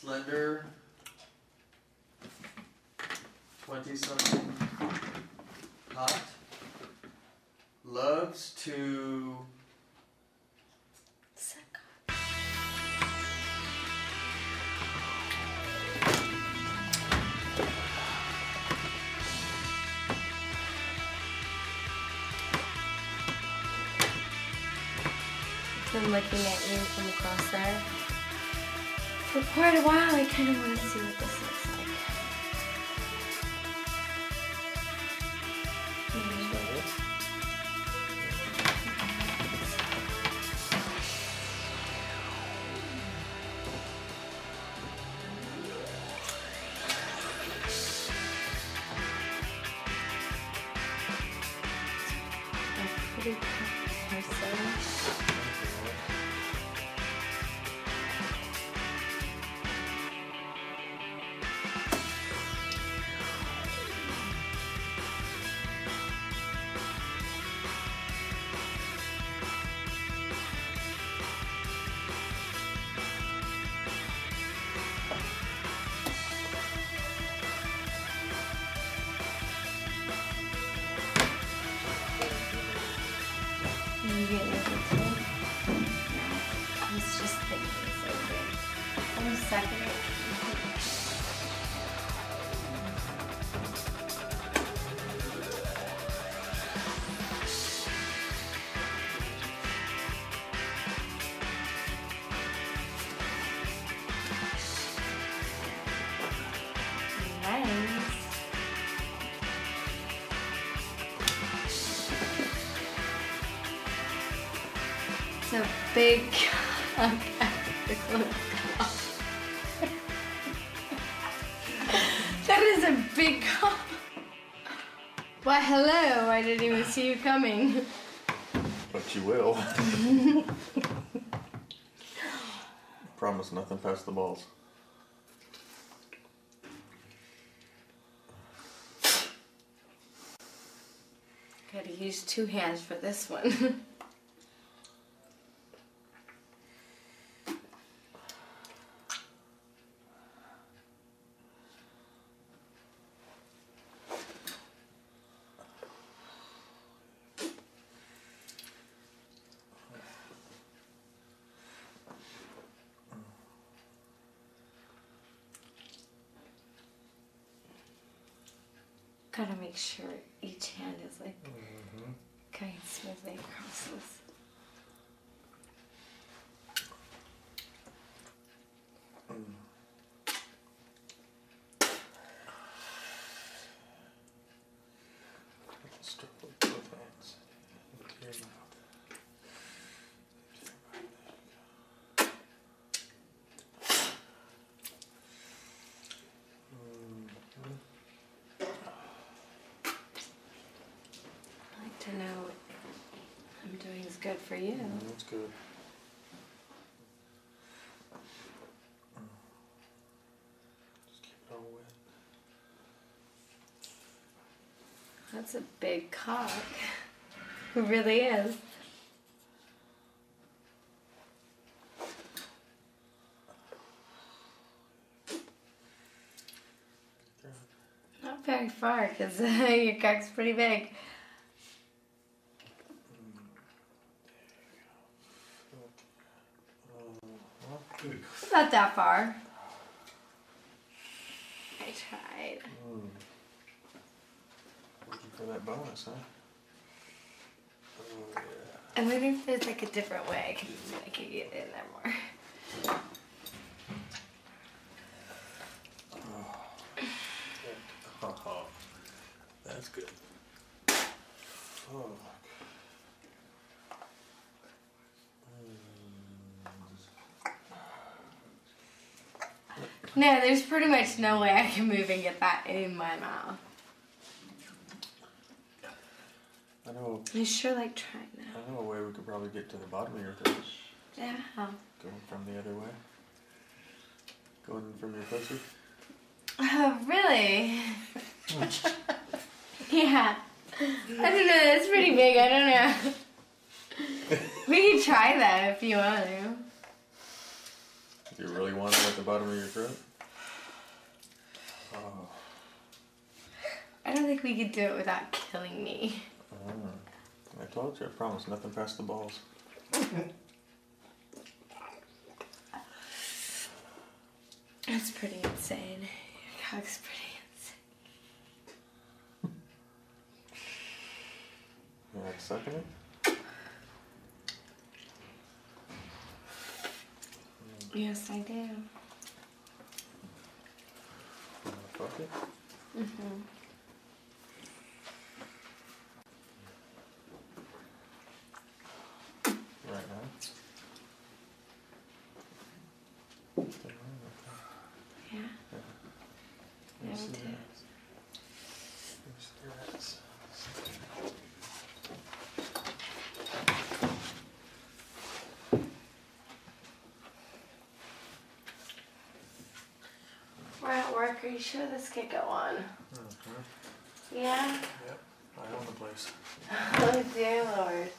slender, twenty something, hot, loves to been looking at you from across there for quite a while. I kind of want to see what Nice. It's a big that is a big cock. Why, hello. I didn't even see you coming. But you will. Promise nothing past the balls. Gotta use two hands for this one. Gotta make sure each hand is like mm-hmm. going smoothly across this. Stroke with both hands into your mouth. I like to know what I'm doing is good for you. Mm, That's good. Just keep it all wet. That's a big cock. It really is. Not very far because your cock's pretty big. Not that far. I tried. Looking for that bonus, huh? Oh, yeah. I wonder if there's like a different way I can I can get in there more. Oh, that's good. Fuck. No, there's pretty much no way I can move and get that in my mouth. I know. I sure like trying that. I know a way we could probably get to the bottom of your throat. Yeah. Going from the other way. Going from your pussy. Oh, really? yeah. I don't know. That's pretty big. I don't know. we can try that if you want to. Do you really want it at the bottom of your throat? I don't think we could do it without killing me. Mm. I told you, I promise, nothing past the balls. That's pretty insane. Your cock's pretty insane. You like sucking it? Yes, I do. Fuck it? Mm-hmm. Right now? Okay. Yeah. Let me Yeah, see we do. that. Let me see that. We're at work. Are you sure this could go on? Mhm. Yeah. Yep, I own the place. Oh dear lord.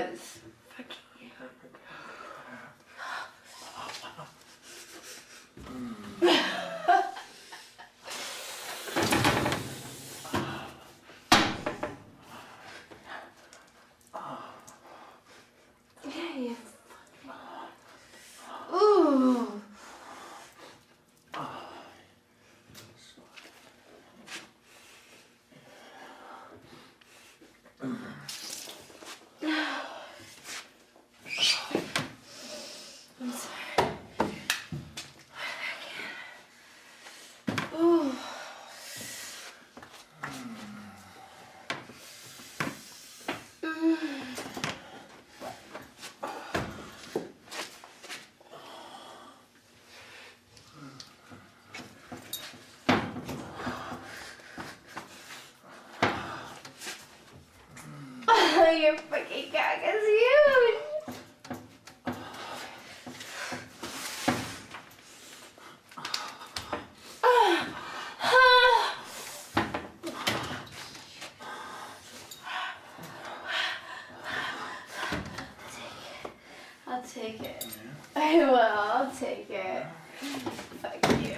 Ah, Oh, your fucking cock is huge. I'll take it. I will. I'll take it. Fuck you.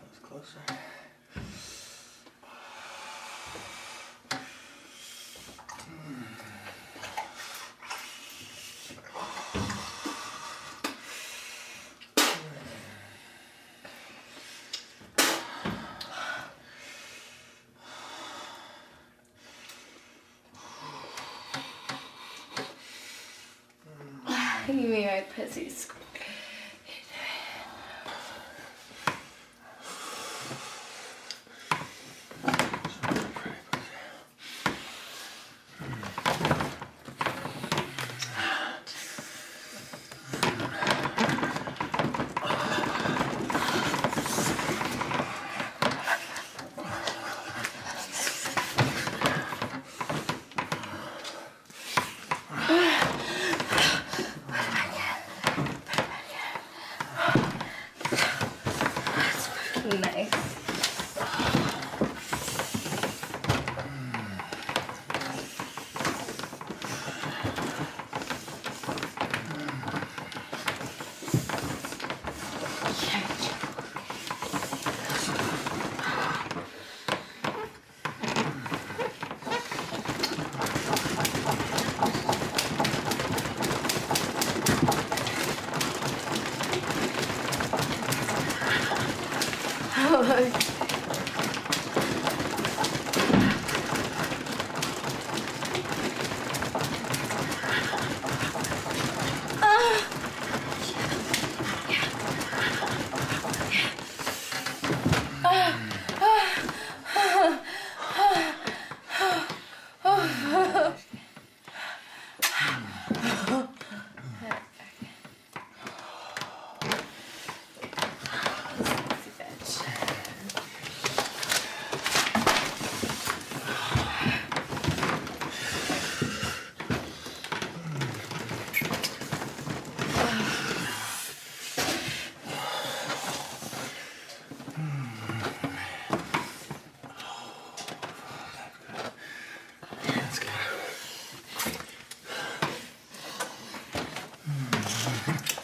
That's closer. Give me my pussy. Nice. That's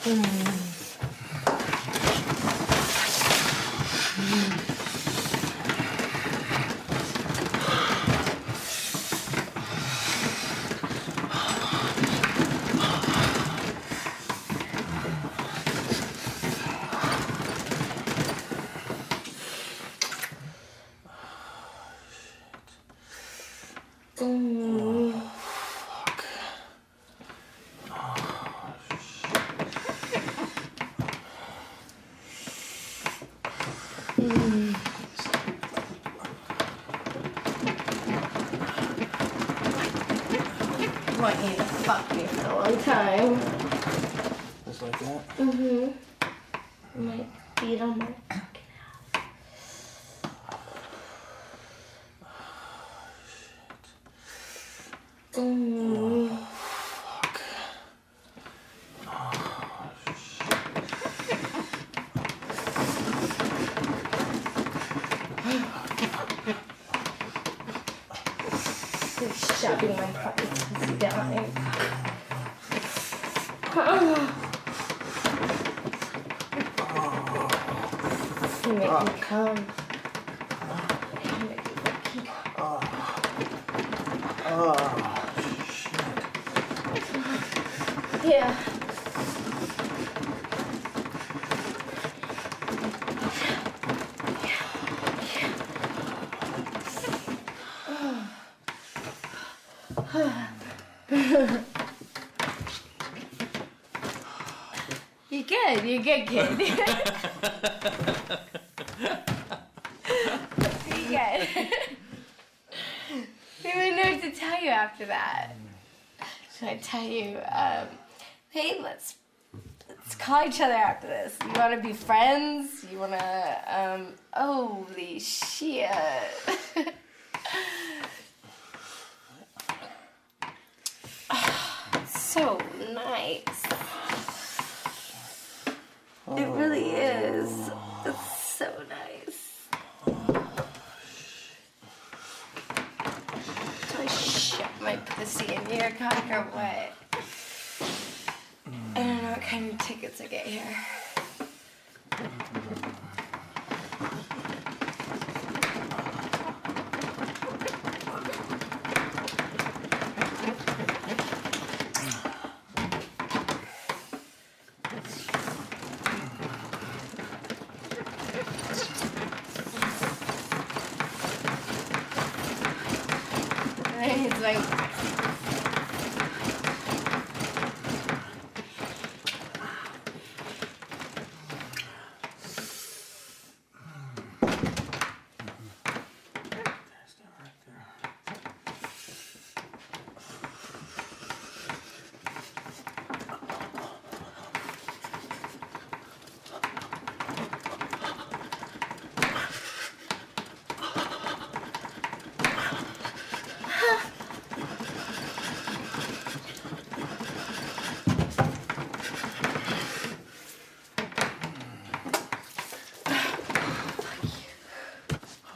Hmm. Want you to fuck me for a long time. Just like that. Mm-hmm. My feet on my fucking ass. Mm. Fuck. He's shoving my fucking Make me come. Me. Oh, shit. Yeah. You good, you good, kid. you good. I don't even know what to tell you after that. Should I tell you, um, hey, let's let's call each other after this. You want to be friends? You want to, um, holy shit. so nice. It really is. It's so nice. Do I shove my what? I don't know what kind of tickets I get here.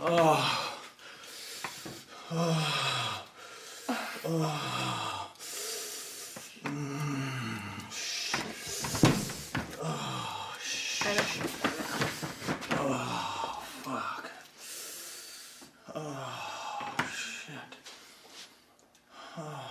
I don't, Fuck. Oh, shit. Oh, shit.